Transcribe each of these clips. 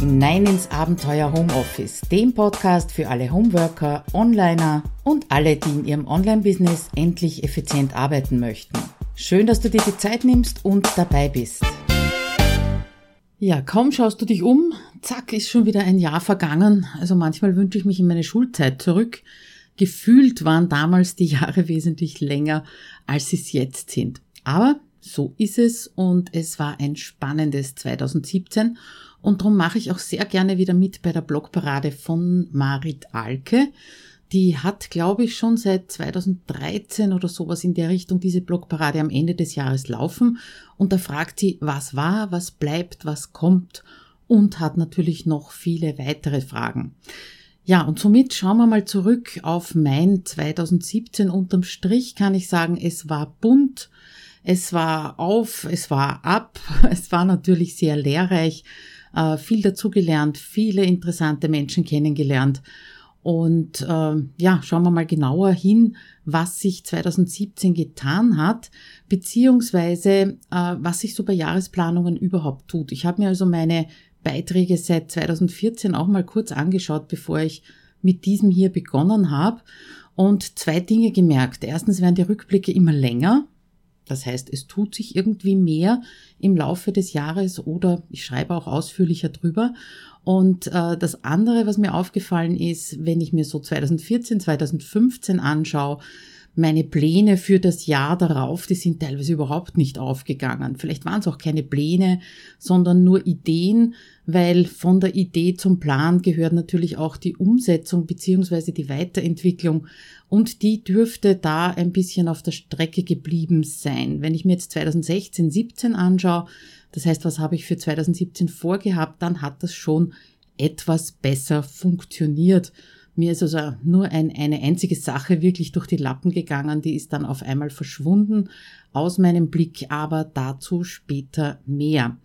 hinein ins Abenteuer Homeoffice, dem Podcast für alle Homeworker, Onliner und alle, die in ihrem Online-Business endlich effizient arbeiten möchten. Schön, dass du dir die Zeit nimmst und dabei bist. Ja, kaum schaust du dich um, zack, ist schon wieder ein Jahr vergangen. Also manchmal wünsche ich mich in meine Schulzeit zurück. Gefühlt waren damals die Jahre wesentlich länger, als sie es jetzt sind. Aber so ist es und es war ein spannendes 2017 und darum mache ich auch sehr gerne wieder mit bei der Blogparade von Marit Alke. Die hat, glaube ich, schon seit 2013 oder sowas in der Richtung diese Blogparade am Ende des Jahres laufen. Und da fragt sie, was war, was bleibt, was kommt und hat natürlich noch viele weitere Fragen. Ja, und somit schauen wir mal zurück auf mein 2017. Unterm Strich kann ich sagen, es war bunt, es war auf, es war ab, es war natürlich sehr lehrreich äh, viel dazugelernt, viele interessante Menschen kennengelernt. Und äh, ja, schauen wir mal genauer hin, was sich 2017 getan hat, beziehungsweise äh, was sich so bei Jahresplanungen überhaupt tut. Ich habe mir also meine Beiträge seit 2014 auch mal kurz angeschaut, bevor ich mit diesem hier begonnen habe und zwei Dinge gemerkt. Erstens werden die Rückblicke immer länger, das heißt, es tut sich irgendwie mehr im Laufe des Jahres oder ich schreibe auch ausführlicher drüber. Und äh, das andere, was mir aufgefallen ist, wenn ich mir so 2014, 2015 anschaue, meine Pläne für das Jahr darauf, die sind teilweise überhaupt nicht aufgegangen. Vielleicht waren es auch keine Pläne, sondern nur Ideen, weil von der Idee zum Plan gehört natürlich auch die Umsetzung beziehungsweise die Weiterentwicklung und die dürfte da ein bisschen auf der Strecke geblieben sein. Wenn ich mir jetzt 2016, 17 anschaue, das heißt, was habe ich für 2017 vorgehabt, dann hat das schon etwas besser funktioniert. Mir ist also nur ein, eine einzige Sache wirklich durch die Lappen gegangen, die ist dann auf einmal verschwunden aus meinem Blick, aber dazu später mehr.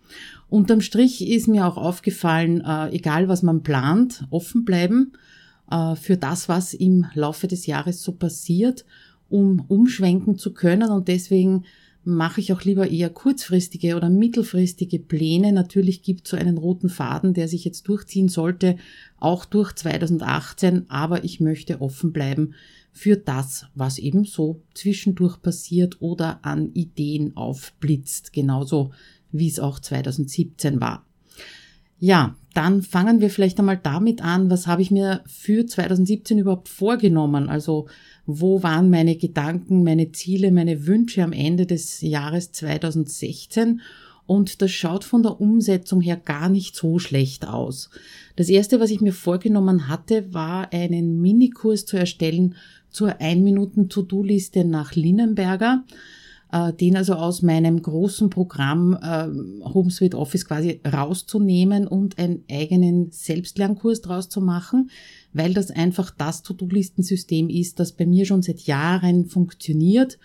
Unterm Strich ist mir auch aufgefallen, äh, egal was man plant, offen bleiben äh, für das, was im Laufe des Jahres so passiert, um umschwenken zu können und deswegen mache ich auch lieber eher kurzfristige oder mittelfristige Pläne. Natürlich gibt es so einen roten Faden, der sich jetzt durchziehen sollte, auch durch 2018, aber ich möchte offen bleiben für das, was eben so zwischendurch passiert oder an Ideen aufblitzt, genauso wie es auch 2017 war. Ja, dann fangen wir vielleicht einmal damit an, was habe ich mir für 2017 überhaupt vorgenommen? Also wo waren meine Gedanken, meine Ziele, meine Wünsche am Ende des Jahres 2016? Und das schaut von der Umsetzung her gar nicht so schlecht aus. Das erste, was ich mir vorgenommen hatte, war einen Minikurs zu erstellen zur 1 Minuten To-Do-Liste nach Linnenberger äh, den also aus meinem großen Programm äh, HomeSuite Office quasi rauszunehmen und einen eigenen Selbstlernkurs draus zu machen, weil das einfach das To-Do-Listensystem ist, das bei mir schon seit Jahren funktioniert.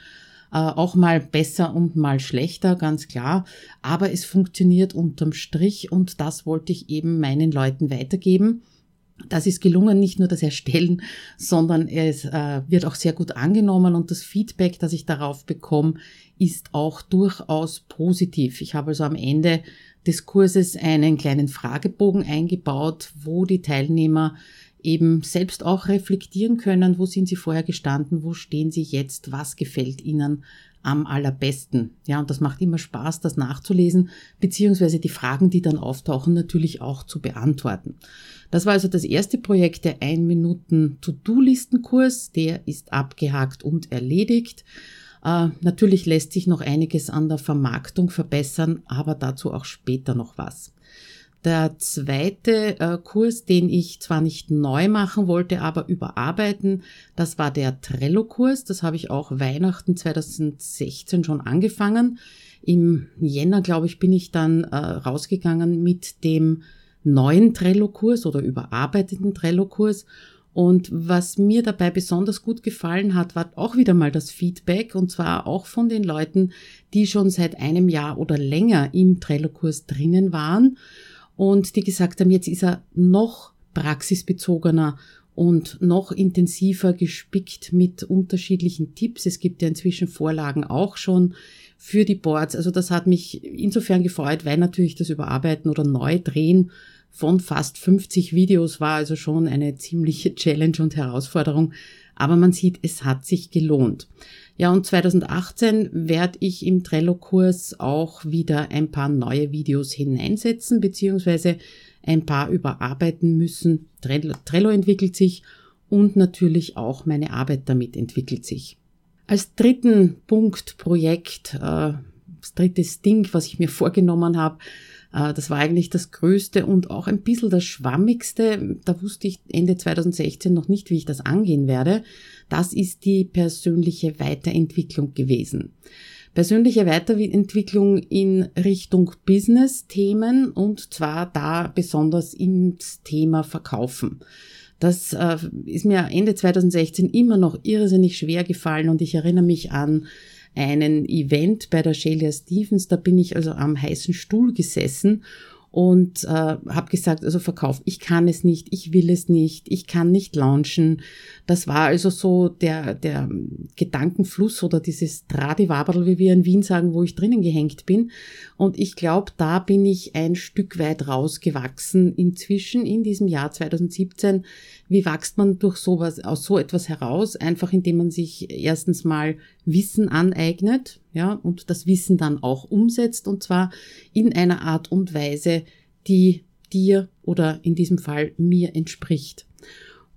Äh, auch mal besser und mal schlechter, ganz klar. Aber es funktioniert unterm Strich und das wollte ich eben meinen Leuten weitergeben. Das ist gelungen, nicht nur das Erstellen, sondern es äh, wird auch sehr gut angenommen und das Feedback, das ich darauf bekomme, ist auch durchaus positiv. Ich habe also am Ende des Kurses einen kleinen Fragebogen eingebaut, wo die Teilnehmer eben selbst auch reflektieren können, wo sind sie vorher gestanden, wo stehen sie jetzt, was gefällt ihnen am allerbesten. Ja, und das macht immer Spaß, das nachzulesen, beziehungsweise die Fragen, die dann auftauchen, natürlich auch zu beantworten. Das war also das erste Projekt, der 1 Minuten To-Do-Listenkurs. Der ist abgehakt und erledigt. Äh, natürlich lässt sich noch einiges an der Vermarktung verbessern, aber dazu auch später noch was. Der zweite äh, Kurs, den ich zwar nicht neu machen wollte, aber überarbeiten, das war der Trello-Kurs. Das habe ich auch Weihnachten 2016 schon angefangen. Im Jänner, glaube ich, bin ich dann äh, rausgegangen mit dem neuen Trello-Kurs oder überarbeiteten Trello-Kurs. Und was mir dabei besonders gut gefallen hat, war auch wieder mal das Feedback und zwar auch von den Leuten, die schon seit einem Jahr oder länger im Trello-Kurs drinnen waren und die gesagt haben, jetzt ist er noch praxisbezogener und noch intensiver gespickt mit unterschiedlichen Tipps. Es gibt ja inzwischen Vorlagen auch schon für die Boards. Also das hat mich insofern gefreut, weil natürlich das Überarbeiten oder Neudrehen von fast 50 Videos war also schon eine ziemliche Challenge und Herausforderung. Aber man sieht, es hat sich gelohnt. Ja, und 2018 werde ich im Trello-Kurs auch wieder ein paar neue Videos hineinsetzen, beziehungsweise ein paar überarbeiten müssen. Trello, entwickelt sich und natürlich auch meine Arbeit damit entwickelt sich. Als dritten Punkt Projekt, äh, das dritte Ding, was ich mir vorgenommen habe, das war eigentlich das Größte und auch ein bisschen das Schwammigste. Da wusste ich Ende 2016 noch nicht, wie ich das angehen werde. Das ist die persönliche Weiterentwicklung gewesen. Persönliche Weiterentwicklung in Richtung Business-Themen und zwar da besonders ins Thema Verkaufen. Das äh, ist mir Ende 2016 immer noch irrsinnig schwer gefallen und ich erinnere mich an einen Event bei der Shelia Stevens, da bin ich also am heißen Stuhl gesessen und äh, habe gesagt, also Verkauf, ich kann es nicht, ich will es nicht, ich kann nicht launchen. Das war also so der, der Gedankenfluss oder dieses Tradiwaberl, wie wir in Wien sagen, wo ich drinnen gehängt bin. Und ich glaube, da bin ich ein Stück weit rausgewachsen inzwischen in diesem Jahr 2017. Wie wächst man durch sowas, aus so etwas heraus? Einfach indem man sich erstens mal Wissen aneignet, ja, und das Wissen dann auch umsetzt und zwar in einer Art und Weise, die dir oder in diesem Fall mir entspricht.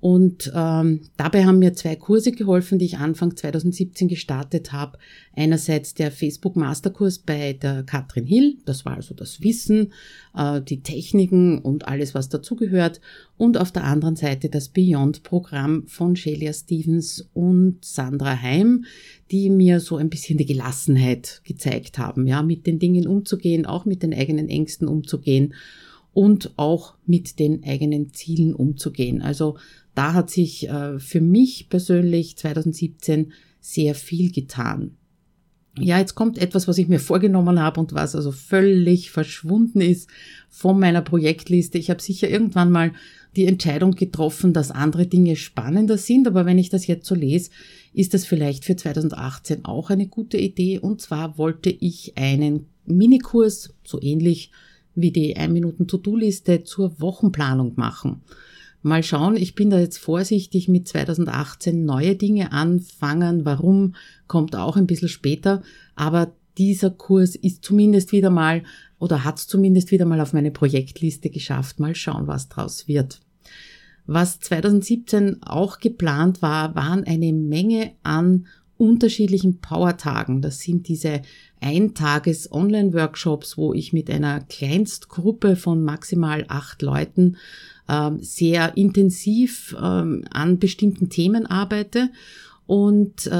Und ähm, dabei haben mir zwei Kurse geholfen, die ich Anfang 2017 gestartet habe. Einerseits der Facebook Masterkurs bei der Katrin Hill, das war also das Wissen, äh, die Techniken und alles, was dazugehört. Und auf der anderen Seite das Beyond-Programm von Shelia Stevens und Sandra Heim, die mir so ein bisschen die Gelassenheit gezeigt haben, ja, mit den Dingen umzugehen, auch mit den eigenen Ängsten umzugehen und auch mit den eigenen Zielen umzugehen. Also da hat sich äh, für mich persönlich 2017 sehr viel getan. Ja, jetzt kommt etwas, was ich mir vorgenommen habe und was also völlig verschwunden ist von meiner Projektliste. Ich habe sicher irgendwann mal die Entscheidung getroffen, dass andere Dinge spannender sind, aber wenn ich das jetzt so lese, ist das vielleicht für 2018 auch eine gute Idee. Und zwar wollte ich einen Minikurs, so ähnlich wie die 1 Minuten To-Do-Liste zur Wochenplanung machen. Mal schauen, ich bin da jetzt vorsichtig mit 2018 neue Dinge anfangen. Warum kommt auch ein bisschen später. Aber dieser Kurs ist zumindest wieder mal oder hat es zumindest wieder mal auf meine Projektliste geschafft. Mal schauen, was draus wird. Was 2017 auch geplant war, waren eine Menge an unterschiedlichen Powertagen. Das sind diese Eintages-Online-Workshops, wo ich mit einer Kleinstgruppe von maximal acht Leuten ähm, sehr intensiv ähm, an bestimmten Themen arbeite. Und äh,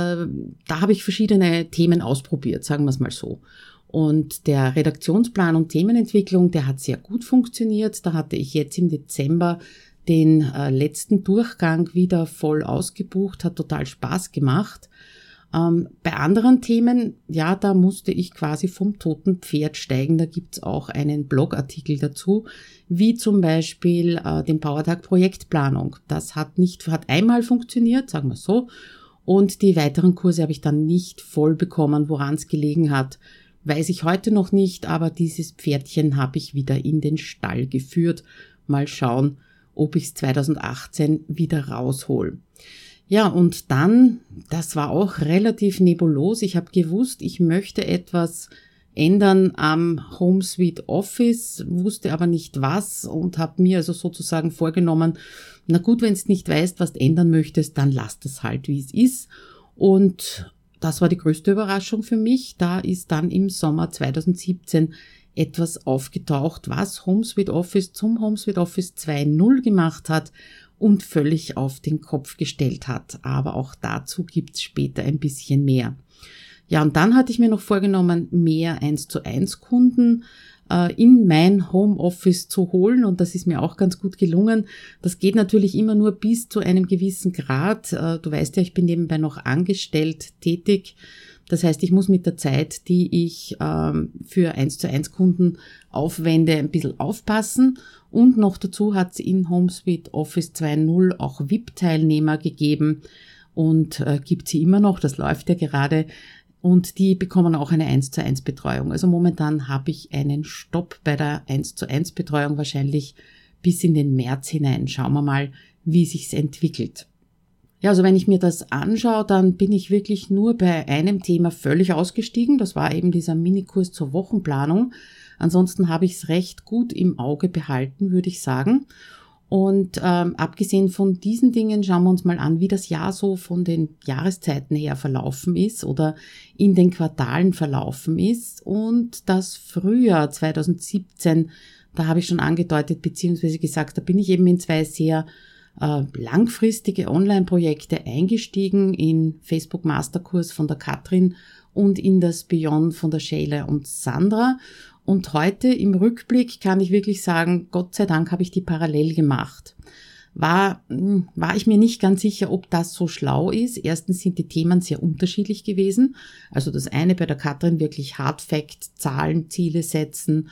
da habe ich verschiedene Themen ausprobiert, sagen wir es mal so. Und der Redaktionsplan und Themenentwicklung, der hat sehr gut funktioniert. Da hatte ich jetzt im Dezember den äh, letzten Durchgang wieder voll ausgebucht, hat total Spaß gemacht. Ähm, bei anderen Themen, ja, da musste ich quasi vom toten Pferd steigen. Da gibt's auch einen Blogartikel dazu, wie zum Beispiel äh, den Powertag Projektplanung. Das hat nicht, hat einmal funktioniert, sagen wir so. Und die weiteren Kurse habe ich dann nicht voll bekommen, woran es gelegen hat. Weiß ich heute noch nicht, aber dieses Pferdchen habe ich wieder in den Stall geführt. Mal schauen, ob ich es 2018 wieder raushol. Ja, und dann, das war auch relativ nebulos. Ich habe gewusst, ich möchte etwas ändern am Home Suite Office, wusste aber nicht was und habe mir also sozusagen vorgenommen, na gut, wenn du nicht weißt, was du ändern möchtest, dann lass das halt, wie es ist. Und das war die größte Überraschung für mich. Da ist dann im Sommer 2017 etwas aufgetaucht, was HomeSuite Office zum HomeSuite Office 2.0 gemacht hat und völlig auf den Kopf gestellt hat. Aber auch dazu gibt's später ein bisschen mehr. Ja, und dann hatte ich mir noch vorgenommen, mehr 1 zu 1 Kunden äh, in mein Homeoffice zu holen und das ist mir auch ganz gut gelungen. Das geht natürlich immer nur bis zu einem gewissen Grad. Äh, du weißt ja, ich bin nebenbei noch angestellt tätig. Das heißt, ich muss mit der Zeit, die ich ähm, für 1 zu 1 Kunden aufwende, ein bisschen aufpassen. Und noch dazu hat es in HomeSuite Office 2.0 auch VIP-Teilnehmer gegeben und äh, gibt sie immer noch. Das läuft ja gerade. Und die bekommen auch eine 1 zu 1 Betreuung. Also momentan habe ich einen Stopp bei der 1 zu 1 Betreuung. Wahrscheinlich bis in den März hinein. Schauen wir mal, wie sich's entwickelt. Ja, also wenn ich mir das anschaue, dann bin ich wirklich nur bei einem Thema völlig ausgestiegen. Das war eben dieser Minikurs zur Wochenplanung. Ansonsten habe ich es recht gut im Auge behalten, würde ich sagen. Und ähm, abgesehen von diesen Dingen schauen wir uns mal an, wie das Jahr so von den Jahreszeiten her verlaufen ist oder in den Quartalen verlaufen ist. Und das Frühjahr 2017, da habe ich schon angedeutet, beziehungsweise gesagt, da bin ich eben in zwei sehr langfristige Online-Projekte eingestiegen, in Facebook Masterkurs von der Katrin und in das Beyond von der Shayla und Sandra. Und heute im Rückblick kann ich wirklich sagen, Gott sei Dank habe ich die parallel gemacht. War, hm, war ich mir nicht ganz sicher, ob das so schlau ist. Erstens sind die Themen sehr unterschiedlich gewesen. Also das eine bei der Katrin wirklich Hard Fact, Zahlen, Ziele setzen,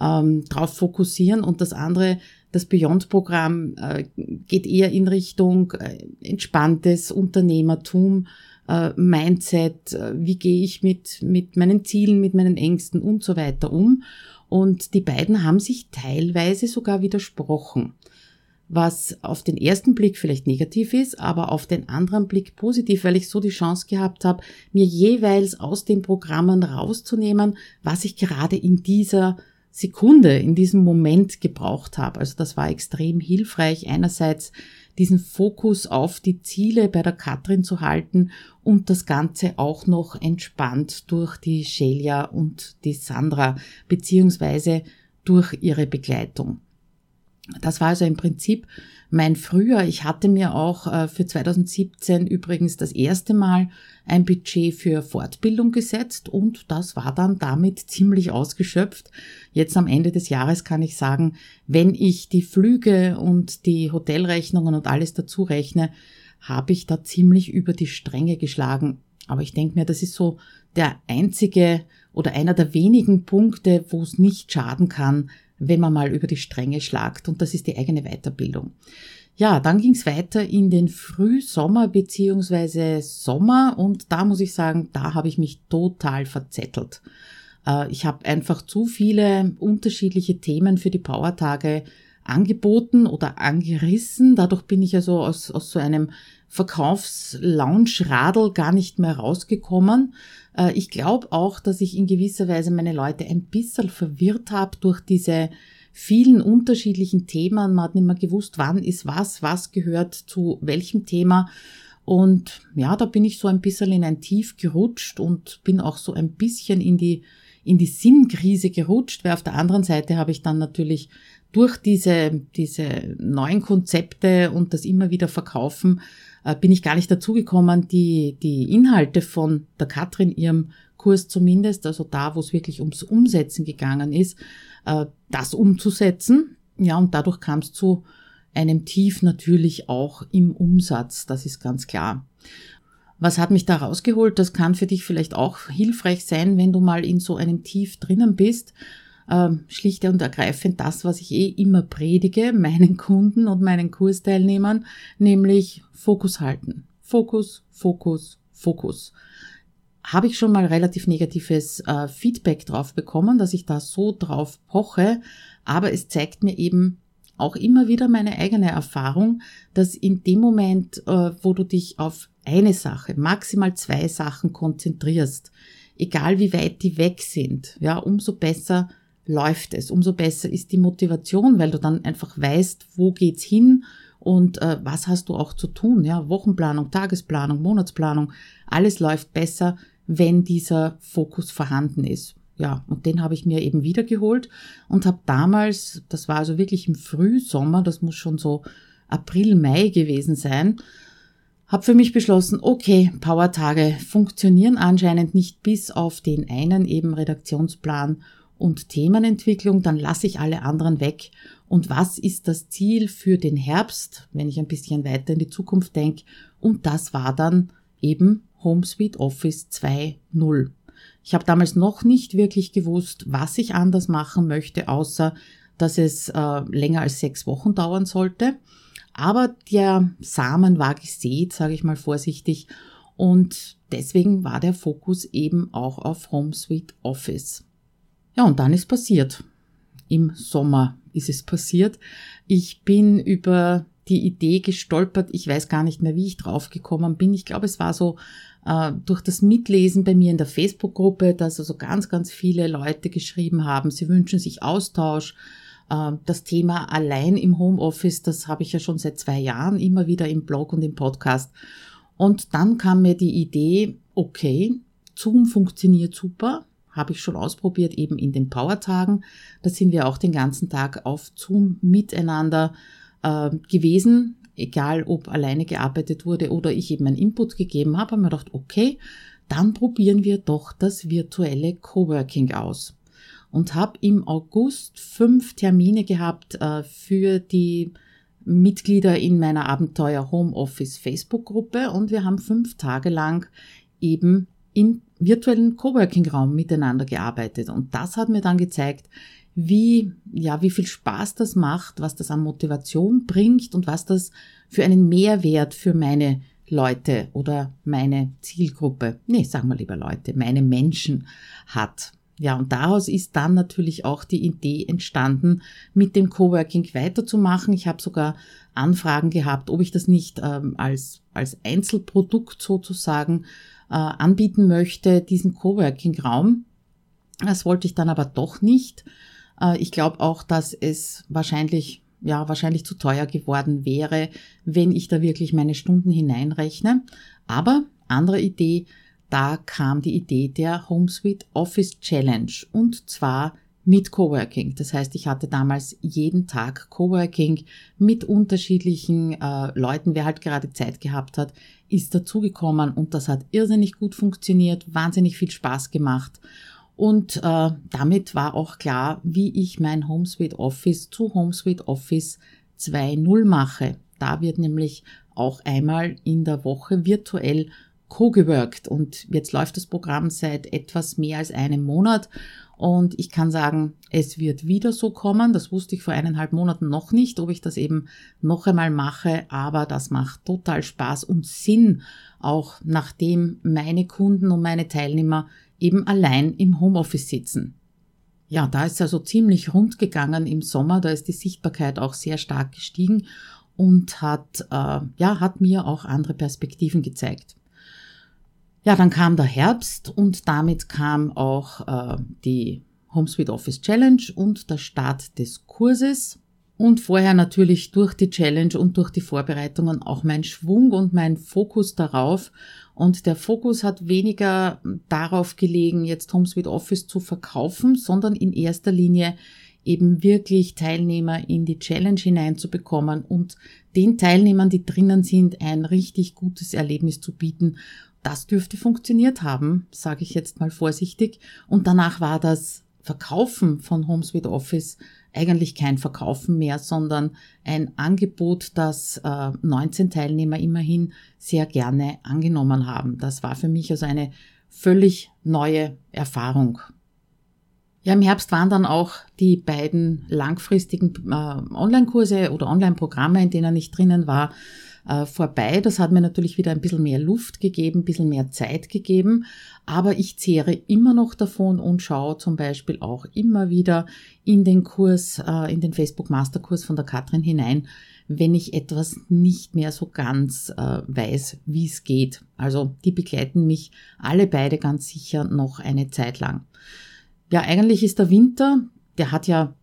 ähm, drauf fokussieren und das andere, das Beyond-Programm äh, geht eher in Richtung äh, entspanntes Unternehmertum, äh, Mindset, wie gehe ich mit, mit meinen Zielen, mit meinen Ängsten und so weiter um. Und die beiden haben sich teilweise sogar widersprochen. Was auf den ersten Blick vielleicht negativ ist, aber auf den anderen Blick positiv, weil ich so die Chance gehabt habe, mir jeweils aus den Programmen rauszunehmen, was ich gerade in dieser Sekunde, in diesem Moment gebraucht habe. Also das war extrem hilfreich. Einerseits diesen Fokus auf die Ziele bei der Katrin zu halten und das Ganze auch noch entspannt durch die Shelia und die Sandra beziehungsweise durch ihre Begleitung. Das war also im Prinzip mein Frühjahr. Ich hatte mir auch äh, für 2017 übrigens das erste Mal ein Budget für Fortbildung gesetzt und das war dann damit ziemlich ausgeschöpft. Jetzt am Ende des Jahres kann ich sagen, wenn ich die Flüge und die Hotelrechnungen und alles dazu rechne, habe ich da ziemlich über die Stränge geschlagen. Aber ich denke mir, das ist so der einzige oder einer der wenigen Punkte, wo es nicht schaden kann, wenn man mal über die Stränge schlagt. Und das ist die eigene Weiterbildung. Ja, dann ging es weiter in den Frühsommer beziehungsweise Sommer und da muss ich sagen, da habe ich mich total verzettelt. Äh, ich habe einfach zu viele unterschiedliche Themen für die Powertage angeboten oder angerissen. Dadurch bin ich also aus, aus so einem Verkaufs-Lounge-Radl gar nicht mehr rausgekommen. Äh, ich glaube auch, dass ich in gewisser Weise meine Leute ein bisschen verwirrt habe durch diese vielen unterschiedlichen Themen. Man hat nicht mehr gewusst, wann ist was, was gehört zu welchem Thema. Und ja, da bin ich so ein bisschen in ein Tief gerutscht und bin auch so ein bisschen in die, in die Sinnkrise gerutscht, weil auf der anderen Seite habe ich dann natürlich durch diese, diese neuen Konzepte und das immer wieder verkaufen, äh, bin ich gar nicht dazu gekommen, die, die Inhalte von der Katrin, ihrem Kurs zumindest, also da, wo es wirklich ums Umsetzen gegangen ist, äh, das umzusetzen. Ja, und dadurch kam es zu einem Tief natürlich auch im Umsatz, das ist ganz klar. Was hat mich da rausgeholt? Das kann für dich vielleicht auch hilfreich sein, wenn du mal in so einem Tief drinnen bist ähm, schlicht und ergreifend das, was ich eh immer predige, meinen Kunden und meinen Kursteilnehmern, nämlich Fokus halten. Fokus, Fokus, Fokus. Habe ich schon mal relativ negatives äh, Feedback drauf bekommen, dass ich da so drauf poche, aber es zeigt mir eben auch immer wieder meine eigene Erfahrung, dass in dem Moment, äh, wo du dich auf eine Sache, maximal zwei Sachen konzentrierst, egal wie weit die weg sind, ja, umso besser läuft es, umso besser ist die Motivation, weil du dann einfach weißt, wo geht's hin und äh, was hast du auch zu tun. Ja, Wochenplanung, Tagesplanung, Monatsplanung, alles läuft besser, wenn dieser Fokus vorhanden ist. Ja, und den habe ich mir eben wiedergeholt und habe damals, das war also wirklich im Frühsommer, das muss schon so April, Mai gewesen sein, habe für mich beschlossen, okay, Powertage funktionieren anscheinend nicht bis auf den einen eben Redaktionsplan und Themenentwicklung, dann lasse ich alle anderen weg. Und was ist das Ziel für den Herbst, wenn ich ein bisschen weiter in die Zukunft denke? Und das war dann eben HomeSuite Office 2.0. Ich habe damals noch nicht wirklich gewusst, was ich anders machen möchte, außer dass es äh, länger als sechs Wochen dauern sollte. Aber der Samen war gesät, sage ich mal vorsichtig. Und deswegen war der Fokus eben auch auf HomeSuite Office. Ja, und dann ist passiert. Im Sommer ist es passiert. Ich bin über die Idee gestolpert. Ich weiß gar nicht mehr, wie ich draufgekommen bin. Ich glaube, es war so äh, durch das Mitlesen bei mir in der Facebook-Gruppe, dass also ganz, ganz viele Leute geschrieben haben, sie wünschen sich Austausch. Äh, das Thema allein im Homeoffice, das habe ich ja schon seit zwei Jahren immer wieder im Blog und im Podcast. Und dann kam mir die Idee, okay, Zoom funktioniert super, habe ich schon ausprobiert, eben in den Powertagen. Da sind wir auch den ganzen Tag auf Zoom miteinander äh, gewesen, egal ob alleine gearbeitet wurde oder ich eben einen Input gegeben habe, habe mir gedacht, okay, dann probieren wir doch das virtuelle Coworking aus. Und habe im August fünf Termine gehabt äh, für die Mitglieder in meiner Abenteuer Homeoffice Facebook-Gruppe und wir haben fünf Tage lang eben im virtuellen Coworking-Raum miteinander gearbeitet. Und das hat mir dann gezeigt, wie, ja, wie viel Spaß das macht, was das an Motivation bringt und was das für einen Mehrwert für meine Leute oder meine Zielgruppe, nee, sagen wir lieber Leute, meine Menschen hat. Ja, und daraus ist dann natürlich auch die Idee entstanden, mit dem Coworking weiterzumachen. Ich habe sogar Anfragen gehabt, ob ich das nicht ähm, als, als Einzelprodukt sozusagen äh, anbieten möchte, diesen Coworking-Raum. Das wollte ich dann aber doch nicht. Äh, ich glaube auch, dass es wahrscheinlich ja, wahrscheinlich zu teuer geworden wäre, wenn ich da wirklich meine Stunden hineinrechne. Aber andere Idee, da kam die Idee der HomeSuite Office Challenge und zwar mit Coworking. Das heißt, ich hatte damals jeden Tag Coworking mit unterschiedlichen äh, Leuten. Wer halt gerade Zeit gehabt hat, ist dazugekommen und das hat irrsinnig gut funktioniert, wahnsinnig viel Spaß gemacht. Und äh, damit war auch klar, wie ich mein HomeSuite Office zu HomeSuite Office 2.0 mache. Da wird nämlich auch einmal in der Woche virtuell co-geworkt und jetzt läuft das Programm seit etwas mehr als einem Monat und ich kann sagen, es wird wieder so kommen. Das wusste ich vor eineinhalb Monaten noch nicht, ob ich das eben noch einmal mache, aber das macht total Spaß und Sinn, auch nachdem meine Kunden und meine Teilnehmer eben allein im Homeoffice sitzen. Ja, da ist also ziemlich rund gegangen im Sommer, da ist die Sichtbarkeit auch sehr stark gestiegen und hat, äh, ja, hat mir auch andere Perspektiven gezeigt. Ja, dann kam der Herbst und damit kam auch äh, die HomeSuite Office Challenge und der Start des Kurses. Und vorher natürlich durch die Challenge und durch die Vorbereitungen auch mein Schwung und mein Fokus darauf. Und der Fokus hat weniger darauf gelegen, jetzt HomeSuite Office zu verkaufen, sondern in erster Linie eben wirklich Teilnehmer in die Challenge hineinzubekommen und den Teilnehmern, die drinnen sind, ein richtig gutes Erlebnis zu bieten das dürfte funktioniert haben, sage ich jetzt mal vorsichtig. Und danach war das Verkaufen von HomeSuite Office eigentlich kein Verkaufen mehr, sondern ein Angebot, das äh, 19 Teilnehmer immerhin sehr gerne angenommen haben. Das war für mich also eine völlig neue Erfahrung. Ja, im Herbst waren dann auch die beiden langfristigen äh, Online-Kurse oder Online-Programme, in denen ich drinnen war, äh, vorbei. Das hat mir natürlich wieder ein bisschen mehr Luft gegeben, ein bisschen mehr Zeit gegeben. Aber ich zehre immer noch davon und schaue zum Beispiel auch immer wieder in den Kurs, äh, in den Facebook Masterkurs von der Katrin hinein, wenn ich etwas nicht mehr so ganz äh, weiß, wie es geht. Also die begleiten mich alle beide ganz sicher noch eine Zeit lang. Ja, eigentlich ist der Winter, der hat ja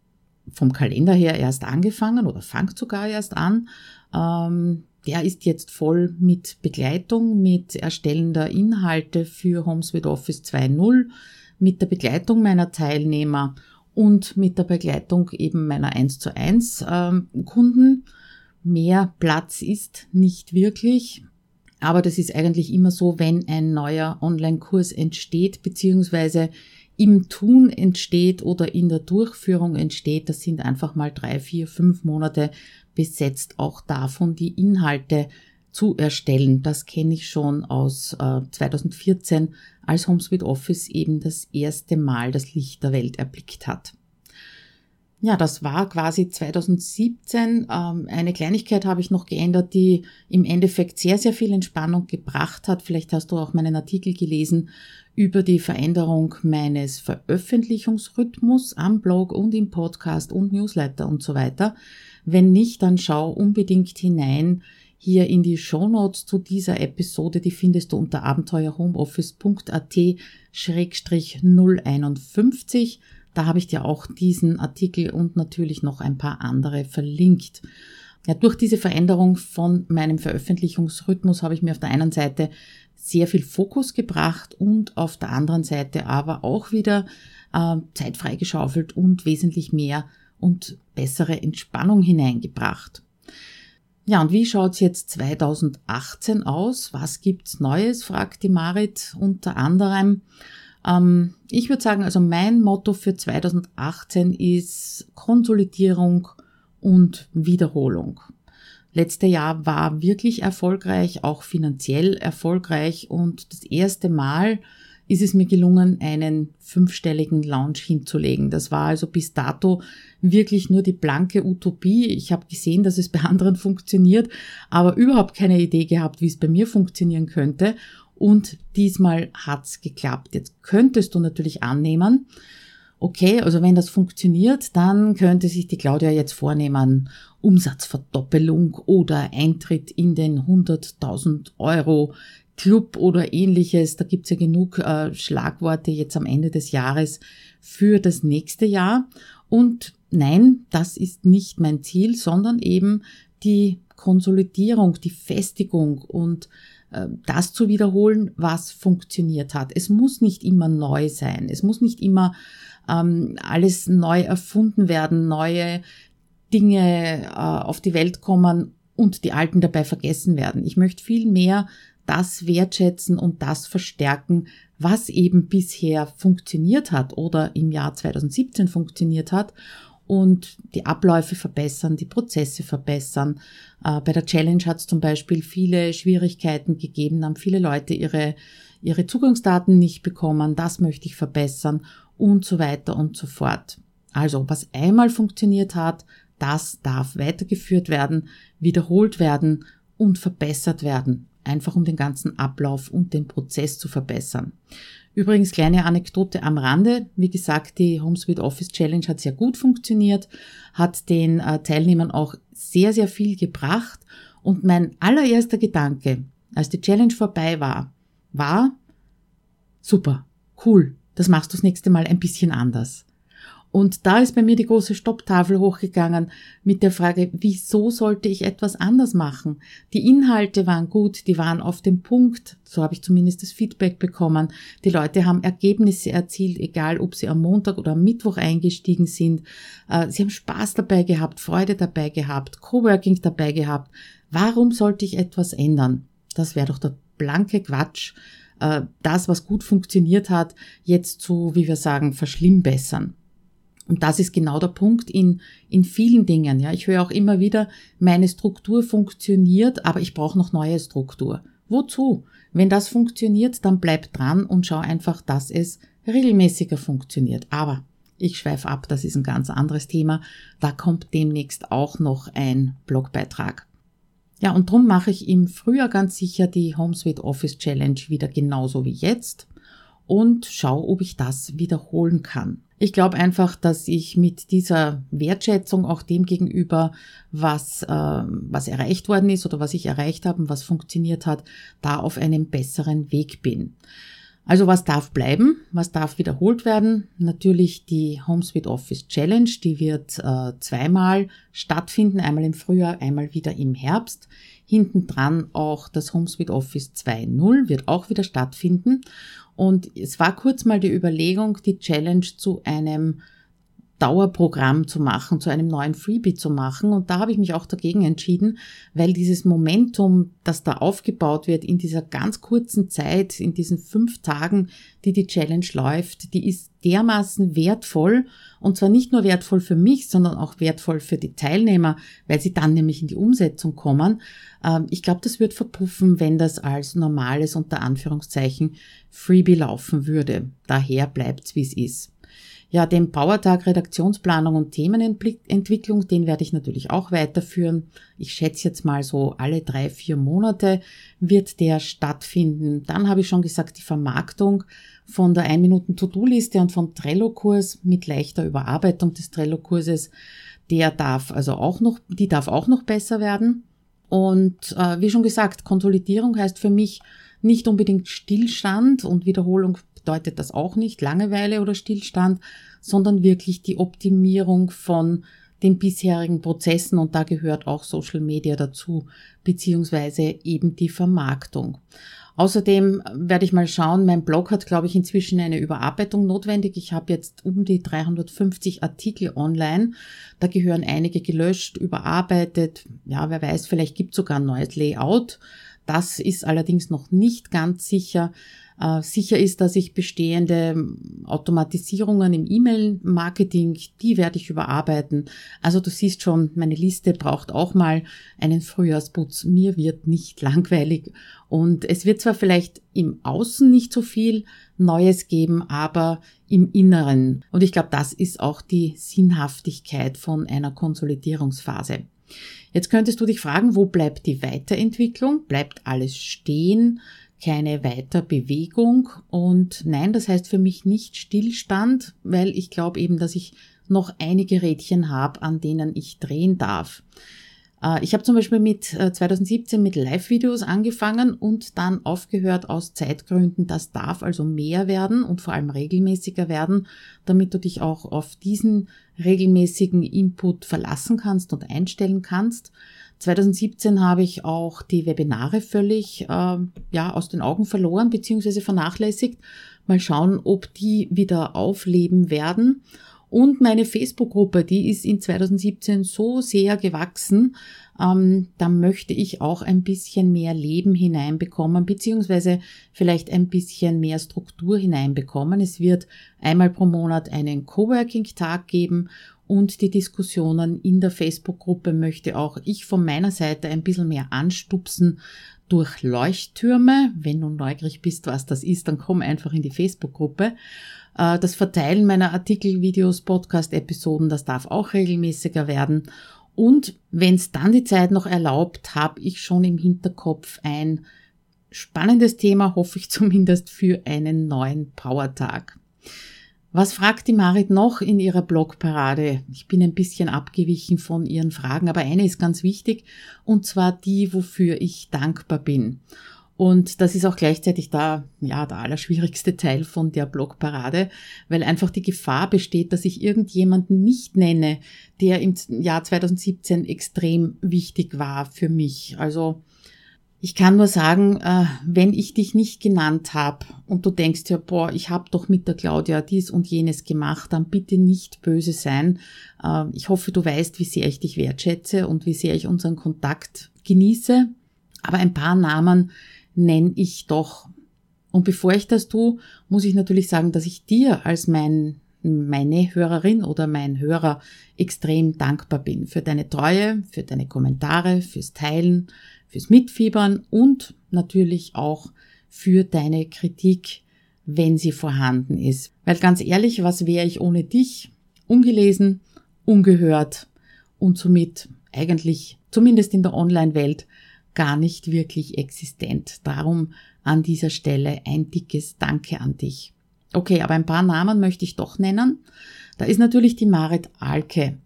vom Kalender her erst angefangen oder fängt sogar erst an. Ähm, der ist jetzt voll mit Begleitung, mit Erstellen der Inhalte für HomeSuite Office 2.0, mit der Begleitung meiner Teilnehmer und mit der Begleitung eben meiner 1 zu 1 ähm, Kunden. Mehr Platz ist nicht wirklich. Aber das ist eigentlich immer so, wenn ein neuer Online-Kurs entsteht, beziehungsweise im Tun entsteht oder in der Durchführung entsteht, das sind einfach mal drei, vier, fünf Monate besetzt, auch davon die Inhalte zu erstellen. Das kenne ich schon aus äh, 2014, als HomeSuite Office eben das erste Mal das Licht der Welt erblickt hat. Ja, das war quasi 2017. Ähm, eine Kleinigkeit habe ich noch geändert, die im Endeffekt sehr, sehr viel Entspannung gebracht hat. Vielleicht hast du auch meinen Artikel gelesen über die Veränderung meines Veröffentlichungsrhythmus am Blog und im Podcast und Newsletter und so weiter. Wenn nicht, dann schau unbedingt hinein hier in die Shownotes zu dieser Episode. Die findest du unter abenteuerhomeoffice.at-051. Da habe ich dir auch diesen Artikel und natürlich noch ein paar andere verlinkt. Ja, durch diese Veränderung von meinem Veröffentlichungsrhythmus habe ich mir auf der einen Seite sehr viel Fokus gebracht und auf der anderen Seite aber auch wieder äh, Zeit freigeschaufelt und wesentlich mehr und bessere Entspannung hineingebracht. Ja, und wie schaut's jetzt 2018 aus? Was gibt's Neues? fragt die Marit unter anderem. Ähm, ich würde sagen, also mein Motto für 2018 ist Konsolidierung und Wiederholung. Letzte Jahr war wirklich erfolgreich, auch finanziell erfolgreich und das erste Mal ist es mir gelungen, einen fünfstelligen Launch hinzulegen. Das war also bis dato wirklich nur die blanke Utopie. Ich habe gesehen, dass es bei anderen funktioniert, aber überhaupt keine Idee gehabt, wie es bei mir funktionieren könnte und diesmal hat's geklappt. Jetzt könntest du natürlich annehmen, okay, also wenn das funktioniert, dann könnte sich die Claudia jetzt vornehmen, Umsatzverdoppelung oder Eintritt in den 100.000 Euro Club oder ähnliches. Da gibt's ja genug äh, Schlagworte jetzt am Ende des Jahres für das nächste Jahr. Und nein, das ist nicht mein Ziel, sondern eben die Konsolidierung, die Festigung und äh, das zu wiederholen, was funktioniert hat. Es muss nicht immer neu sein. Es muss nicht immer ähm, alles neu erfunden werden, neue Dinge äh, auf die Welt kommen und die alten dabei vergessen werden. Ich möchte viel mehr das wertschätzen und das verstärken, was eben bisher funktioniert hat oder im Jahr 2017 funktioniert hat und die Abläufe verbessern, die Prozesse verbessern. Äh, bei der Challenge hat es zum Beispiel viele Schwierigkeiten gegeben, haben viele Leute ihre, ihre Zugangsdaten nicht bekommen, das möchte ich verbessern und so weiter und so fort. Also, was einmal funktioniert hat, das darf weitergeführt werden, wiederholt werden und verbessert werden, einfach um den ganzen Ablauf und den Prozess zu verbessern. Übrigens kleine Anekdote am Rande. Wie gesagt, die HomeSuite Office Challenge hat sehr gut funktioniert, hat den äh, Teilnehmern auch sehr, sehr viel gebracht. Und mein allererster Gedanke, als die Challenge vorbei war, war, super, cool, das machst du das nächste Mal ein bisschen anders. Und da ist bei mir die große Stopptafel hochgegangen mit der Frage, wieso sollte ich etwas anders machen? Die Inhalte waren gut, die waren auf dem Punkt, so habe ich zumindest das Feedback bekommen. Die Leute haben Ergebnisse erzielt, egal ob sie am Montag oder am Mittwoch eingestiegen sind. Äh, sie haben Spaß dabei gehabt, Freude dabei gehabt, Coworking dabei gehabt. Warum sollte ich etwas ändern? Das wäre doch der blanke Quatsch, äh, das, was gut funktioniert hat, jetzt zu, wie wir sagen, verschlimmbessern. Und das ist genau der Punkt in, in vielen Dingen. Ja, ich höre auch immer wieder, meine Struktur funktioniert, aber ich brauche noch neue Struktur. Wozu? Wenn das funktioniert, dann bleib dran und schau einfach, dass es regelmäßiger funktioniert. Aber ich schweife ab, das ist ein ganz anderes Thema. Da kommt demnächst auch noch ein Blogbeitrag. Ja, und drum mache ich im Frühjahr ganz sicher die HomeSuite Office Challenge wieder genauso wie jetzt und schau, ob ich das wiederholen kann. Ich glaube einfach, dass ich mit dieser Wertschätzung auch dem gegenüber, was, äh, was erreicht worden ist oder was ich erreicht habe und was funktioniert hat, da auf einem besseren Weg bin. Also was darf bleiben? Was darf wiederholt werden? Natürlich die HomeSuite Office Challenge, die wird äh, zweimal stattfinden, einmal im Frühjahr, einmal wieder im Herbst. Hinten dran auch das HomeSuite Office 2.0 wird auch wieder stattfinden. Und es war kurz mal die Überlegung, die Challenge zu einem Dauerprogramm zu machen, zu einem neuen Freebie zu machen. Und da habe ich mich auch dagegen entschieden, weil dieses Momentum, das da aufgebaut wird in dieser ganz kurzen Zeit, in diesen fünf Tagen, die die Challenge läuft, die ist dermaßen wertvoll. Und zwar nicht nur wertvoll für mich, sondern auch wertvoll für die Teilnehmer, weil sie dann nämlich in die Umsetzung kommen. Ähm, ich glaube, das wird verpuffen, wenn das als normales unter Anführungszeichen Freebie laufen würde. Daher bleibt's, wie es ist. Ja, den Powertag Redaktionsplanung und Themenentwicklung, den werde ich natürlich auch weiterführen. Ich schätze jetzt mal so alle drei, vier Monate wird der stattfinden. Dann habe ich schon gesagt, die Vermarktung von der 1-Minuten-To-Do-Liste und vom Trello-Kurs mit leichter Überarbeitung des Trello-Kurses, der darf also auch noch, die darf auch noch besser werden. Und äh, wie schon gesagt, Konsolidierung heißt für mich nicht unbedingt Stillstand und Wiederholung bedeutet das auch nicht Langeweile oder Stillstand, sondern wirklich die Optimierung von den bisherigen Prozessen und da gehört auch Social Media dazu, beziehungsweise eben die Vermarktung. Außerdem werde ich mal schauen, mein Blog hat, glaube ich, inzwischen eine Überarbeitung notwendig. Ich habe jetzt um die 350 Artikel online. Da gehören einige gelöscht, überarbeitet. Ja, wer weiß, vielleicht gibt es sogar ein neues Layout. Das ist allerdings noch nicht ganz sicher. Äh, sicher ist, dass ich bestehende Automatisierungen im E-Mail-Marketing, die werde ich überarbeiten. Also du siehst schon, meine Liste braucht auch mal einen Frühjahrsputz. Mir wird nicht langweilig und es wird zwar vielleicht im Außen nicht so viel Neues geben, aber im Inneren. Und ich glaube, das ist auch die Sinnhaftigkeit von einer Konsolidierungsphase. Jetzt könntest du dich fragen, wo bleibt die Weiterentwicklung? Bleibt alles stehen? Keine Weiterbewegung. Und nein, das heißt für mich nicht Stillstand, weil ich glaube eben, dass ich noch einige Rädchen habe, an denen ich drehen darf. Äh, ich habe zum Beispiel mit 2017 äh, mit Live-Videos angefangen und dann aufgehört aus Zeitgründen. Das darf also mehr werden und vor allem regelmäßiger werden, damit du dich auch auf diesen regelmäßigen Input verlassen kannst und einstellen kannst. 2017 habe ich auch die Webinare völlig äh, ja, aus den Augen verloren bzw. vernachlässigt. Mal schauen, ob die wieder aufleben werden. Und meine Facebook-Gruppe, die ist in 2017 so sehr gewachsen, ähm, da möchte ich auch ein bisschen mehr Leben hineinbekommen, beziehungsweise vielleicht ein bisschen mehr Struktur hineinbekommen. Es wird einmal pro Monat einen Coworking-Tag geben und die Diskussionen in der Facebook-Gruppe möchte auch ich von meiner Seite ein bisschen mehr anstupsen durch Leuchttürme. Wenn du neugierig bist, was das ist, dann komm einfach in die Facebook-Gruppe. Äh, das Verteilen meiner Artikel, Videos, Podcast-Episoden, das darf auch regelmäßiger werden. Und wenn es dann die Zeit noch erlaubt, habe ich schon im Hinterkopf ein spannendes Thema, hoffe ich zumindest, für einen neuen Powertag. Was fragt die Marit noch in ihrer Blogparade? Ich bin ein bisschen abgewichen von ihren Fragen, aber eine ist ganz wichtig, und zwar die, wofür ich dankbar bin. Und das ist auch gleichzeitig da, ja, der allerschwierigste Teil von der Blogparade, weil einfach die Gefahr besteht, dass ich irgendjemanden nicht nenne, der im Jahr 2017 extrem wichtig war für mich. Also, ich kann nur sagen, äh, wenn ich dich nicht genannt habe und du denkst ja, boah, ich habe doch mit der Claudia dies und jenes gemacht, dann bitte nicht böse sein. Äh, ich hoffe, du weißt, wie sehr ich dich wertschätze und wie sehr ich unseren Kontakt genieße. Aber ein paar Namen nenne ich doch. Und bevor ich das tue, muss ich natürlich sagen, dass ich dir als mein meine Hörerin oder mein Hörer extrem dankbar bin für deine Treue, für deine Kommentare, fürs Teilen, fürs Mitfiebern und natürlich auch für deine Kritik, wenn sie vorhanden ist. Weil ganz ehrlich, was wäre ich ohne dich? Ungelesen, ungehört und somit eigentlich, zumindest in der Online-Welt, gar nicht wirklich existent. Darum an dieser Stelle ein dickes Danke an dich. Okay, aber ein paar Namen möchte ich doch nennen. Da ist natürlich die Marit Alke.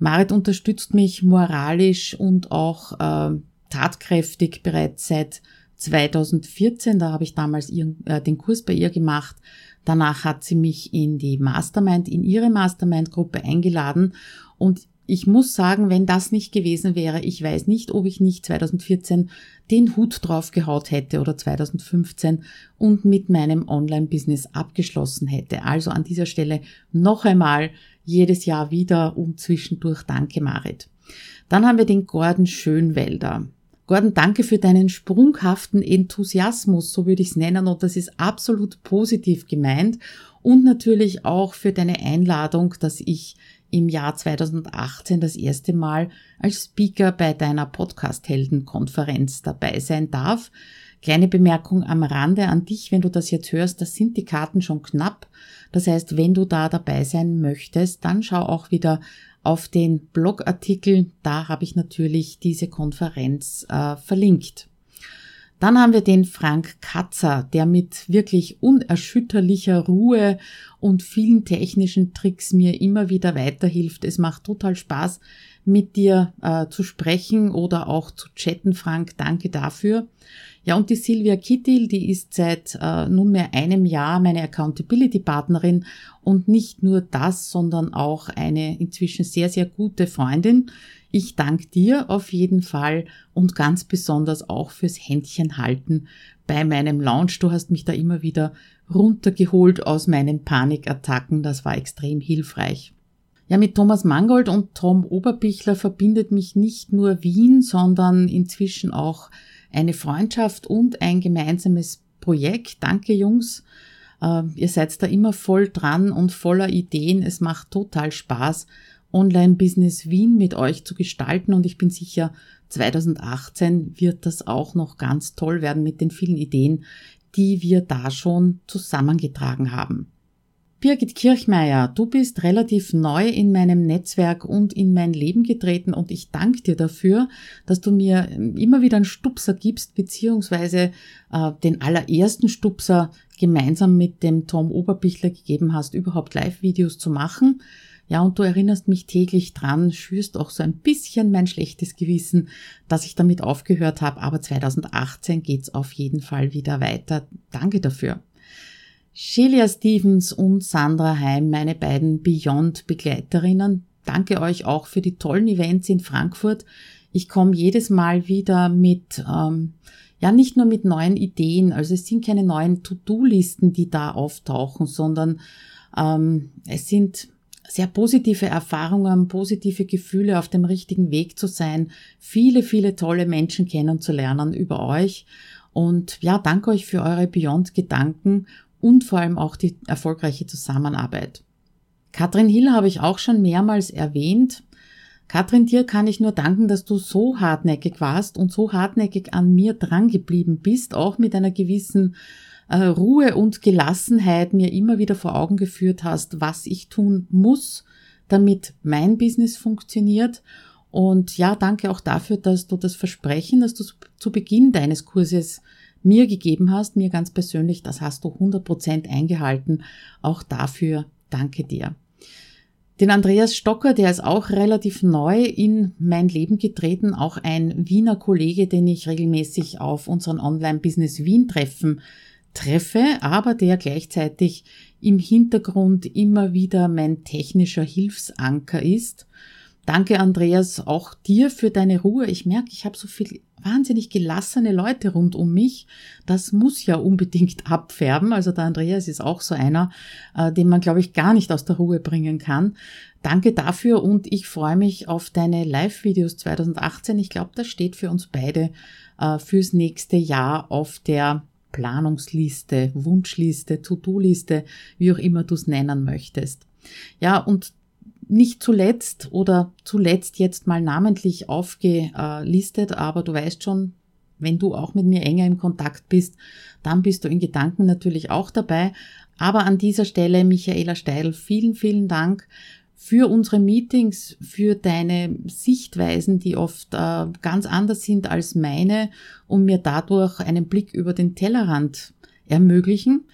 Marit unterstützt mich moralisch und auch äh, tatkräftig bereits seit 2014. Da habe ich damals ihren, äh, den Kurs bei ihr gemacht. Danach hat sie mich in die Mastermind, in ihre Mastermind-Gruppe eingeladen und ich muss sagen, wenn das nicht gewesen wäre, ich weiß nicht, ob ich nicht 2014 den Hut drauf gehaut hätte oder 2015 und mit meinem Online-Business abgeschlossen hätte. Also an dieser Stelle noch einmal jedes Jahr wieder und zwischendurch danke Marit. Dann haben wir den Gordon Schönwälder. Gordon, danke für deinen sprunghaften Enthusiasmus, so würde ich es nennen, und das ist absolut positiv gemeint. Und natürlich auch für deine Einladung, dass ich im Jahr 2018 das erste Mal als Speaker bei deiner Podcast-Helden-Konferenz dabei sein darf. Kleine Bemerkung am Rande an dich, wenn du das jetzt hörst, das sind die Karten schon knapp. Das heißt, wenn du da dabei sein möchtest, dann schau auch wieder auf den Blogartikel. Da habe ich natürlich diese Konferenz äh, verlinkt. Dann haben wir den Frank Katzer, der mit wirklich unerschütterlicher Ruhe und vielen technischen Tricks mir immer wieder weiterhilft. Es macht total Spaß, mit dir äh, zu sprechen oder auch zu chatten, Frank. Danke dafür. Ja, und die Silvia Kittil, die ist seit äh, nunmehr einem Jahr meine Accountability-Partnerin und nicht nur das, sondern auch eine inzwischen sehr, sehr gute Freundin. Ich danke dir auf jeden Fall und ganz besonders auch fürs Händchen halten bei meinem Launch. Du hast mich da immer wieder runtergeholt aus meinen Panikattacken. Das war extrem hilfreich. Ja, mit Thomas Mangold und Tom Oberbichler verbindet mich nicht nur Wien, sondern inzwischen auch eine Freundschaft und ein gemeinsames Projekt. Danke, Jungs. Uh, ihr seid da immer voll dran und voller Ideen. Es macht total Spaß. Online-Business Wien mit euch zu gestalten und ich bin sicher, 2018 wird das auch noch ganz toll werden mit den vielen Ideen, die wir da schon zusammengetragen haben. Birgit Kirchmeier, du bist relativ neu in meinem Netzwerk und in mein Leben getreten und ich danke dir dafür, dass du mir immer wieder einen Stupser gibst, beziehungsweise äh, den allerersten Stupser gemeinsam mit dem Tom Oberbichler gegeben hast, überhaupt Live-Videos zu machen. Ja, und du erinnerst mich täglich dran, schürst auch so ein bisschen mein schlechtes Gewissen, dass ich damit aufgehört habe, aber 2018 geht's auf jeden Fall wieder weiter. Danke dafür. Shelia Stevens und Sandra Heim, meine beiden Beyond-Begleiterinnen, danke euch auch für die tollen Events in Frankfurt. Ich komme jedes Mal wieder mit, ähm, ja, nicht nur mit neuen Ideen, also es sind keine neuen To-Do-Listen, die da auftauchen, sondern ähm, es sind sehr positive Erfahrungen, positive Gefühle auf dem richtigen Weg zu sein, viele, viele tolle Menschen kennenzulernen über euch. Und ja, danke euch für eure Beyond-Gedanken und vor allem auch die erfolgreiche Zusammenarbeit. Katrin Hill habe ich auch schon mehrmals erwähnt. Katrin, dir kann ich nur danken, dass du so hartnäckig warst und so hartnäckig an mir drangeblieben bist, auch mit einer gewissen äh, Ruhe und Gelassenheit mir immer wieder vor Augen geführt hast, was ich tun muss, damit mein Business funktioniert. Und ja, danke auch dafür, dass du das Versprechen, das du zu Beginn deines Kurses mir gegeben hast, mir ganz persönlich, das hast du 100% eingehalten. Auch dafür danke dir. Den Andreas Stocker, der ist auch relativ neu in mein Leben getreten, auch ein Wiener Kollege, den ich regelmäßig auf unseren Online-Business Wien treffen treffe, aber der gleichzeitig im Hintergrund immer wieder mein technischer Hilfsanker ist. Danke, Andreas, auch dir für deine Ruhe. Ich merke, ich habe so viel wahnsinnig gelassene Leute rund um mich. Das muss ja unbedingt abfärben. Also der Andreas ist auch so einer, äh, den man, glaube ich, gar nicht aus der Ruhe bringen kann. Danke dafür und ich freue mich auf deine Live-Videos 2018. Ich glaube, das steht für uns beide äh, fürs nächste Jahr auf der Planungsliste, Wunschliste, To-Do-Liste, wie auch immer du es nennen möchtest. Ja, und nicht zuletzt oder zuletzt jetzt mal namentlich aufgelistet, aber du weißt schon, wenn du auch mit mir enger im Kontakt bist, dann bist du in Gedanken natürlich auch dabei. Aber an dieser Stelle, Michaela Steidl, vielen, vielen Dank für unsere Meetings, für deine Sichtweisen, die oft äh, ganz anders sind als meine und mir dadurch einen Blick über den Tellerrand ermöglichen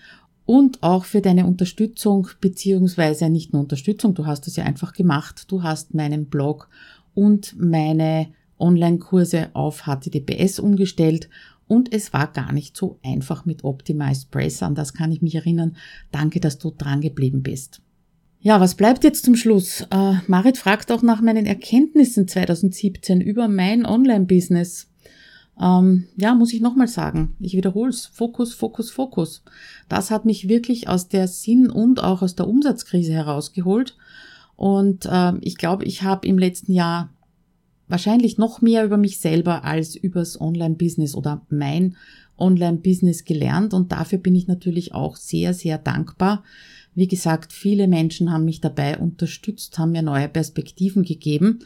und auch für deine Unterstützung, beziehungsweise nicht nur Unterstützung, du hast es ja einfach gemacht, du hast meinen Blog und meine Online-Kurse auf HTTPS umgestellt und es war gar nicht so einfach mit Optimized Press, an das kann ich mich erinnern. Danke, dass du dran geblieben bist. Ja, was bleibt jetzt zum Schluss? Äh, Marit fragt auch nach meinen Erkenntnissen 2017 über mein Online-Business. Ähm, ja, muss ich nochmal sagen. Ich wiederhole es. Fokus, Fokus, Fokus. Das hat mich wirklich aus der Sinn- und auch aus der Umsatzkrise herausgeholt. Und äh, ich glaube, ich habe im letzten Jahr wahrscheinlich noch mehr über mich selber als übers Online-Business oder mein Online-Business gelernt. Und dafür bin ich natürlich auch sehr, sehr dankbar wie gesagt, viele Menschen haben mich dabei unterstützt, haben mir neue Perspektiven gegeben.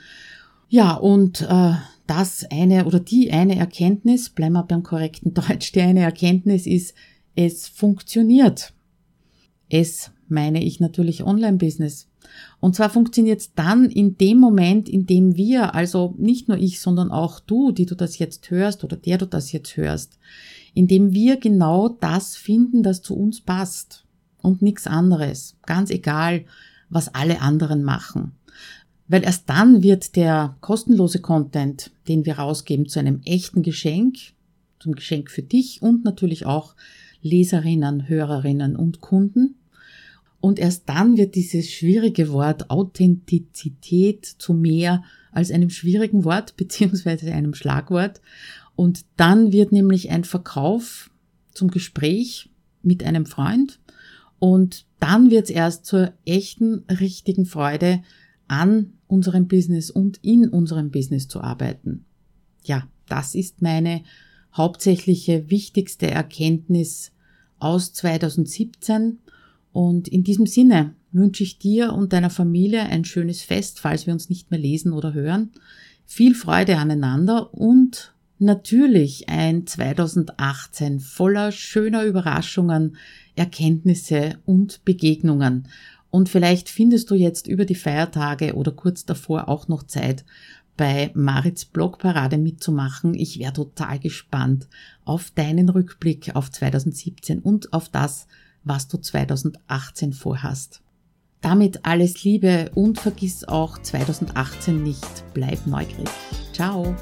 Ja, und äh, das eine oder die eine Erkenntnis, bleiben wir beim korrekten Deutsch, die eine Erkenntnis ist, es funktioniert. Es meine ich natürlich Online-Business. Und zwar funktioniert es dann in dem Moment, in dem wir, also nicht nur ich, sondern auch du, die du das jetzt hörst oder der du das jetzt hörst, in dem wir genau das finden, das zu uns passt und nichts anderes. Ganz egal, was alle anderen machen. Weil erst dann wird der kostenlose Content, den wir rausgeben, zu einem echten Geschenk, zum Geschenk für dich und natürlich auch Leserinnen, Hörerinnen und Kunden. Und erst dann wird dieses schwierige Wort Authentizität zu mehr als einem schwierigen Wort beziehungsweise einem Schlagwort. Und dann wird nämlich ein Verkauf zum Gespräch mit einem Freund und dann wird es erst zur echten, richtigen Freude an unserem Business und in unserem Business zu arbeiten. Ja, das ist meine hauptsächliche, wichtigste Erkenntnis aus 2017 und in diesem Sinne wünsche ich dir und deiner Familie ein schönes Fest, falls wir uns nicht mehr lesen oder hören. Viel Freude aneinander und natürlich ein 2018 voller schöner Überraschungen, Erkenntnisse und Begegnungen. Und vielleicht findest du jetzt über die Feiertage oder kurz davor auch noch Zeit, bei Marits Blogparade mitzumachen. Ich wäre total gespannt auf deinen Rückblick auf 2017 und auf das, was du 2018 vorhast. Damit alles Liebe und vergiss auch 2018 nicht. Bleib neugierig. Ciao.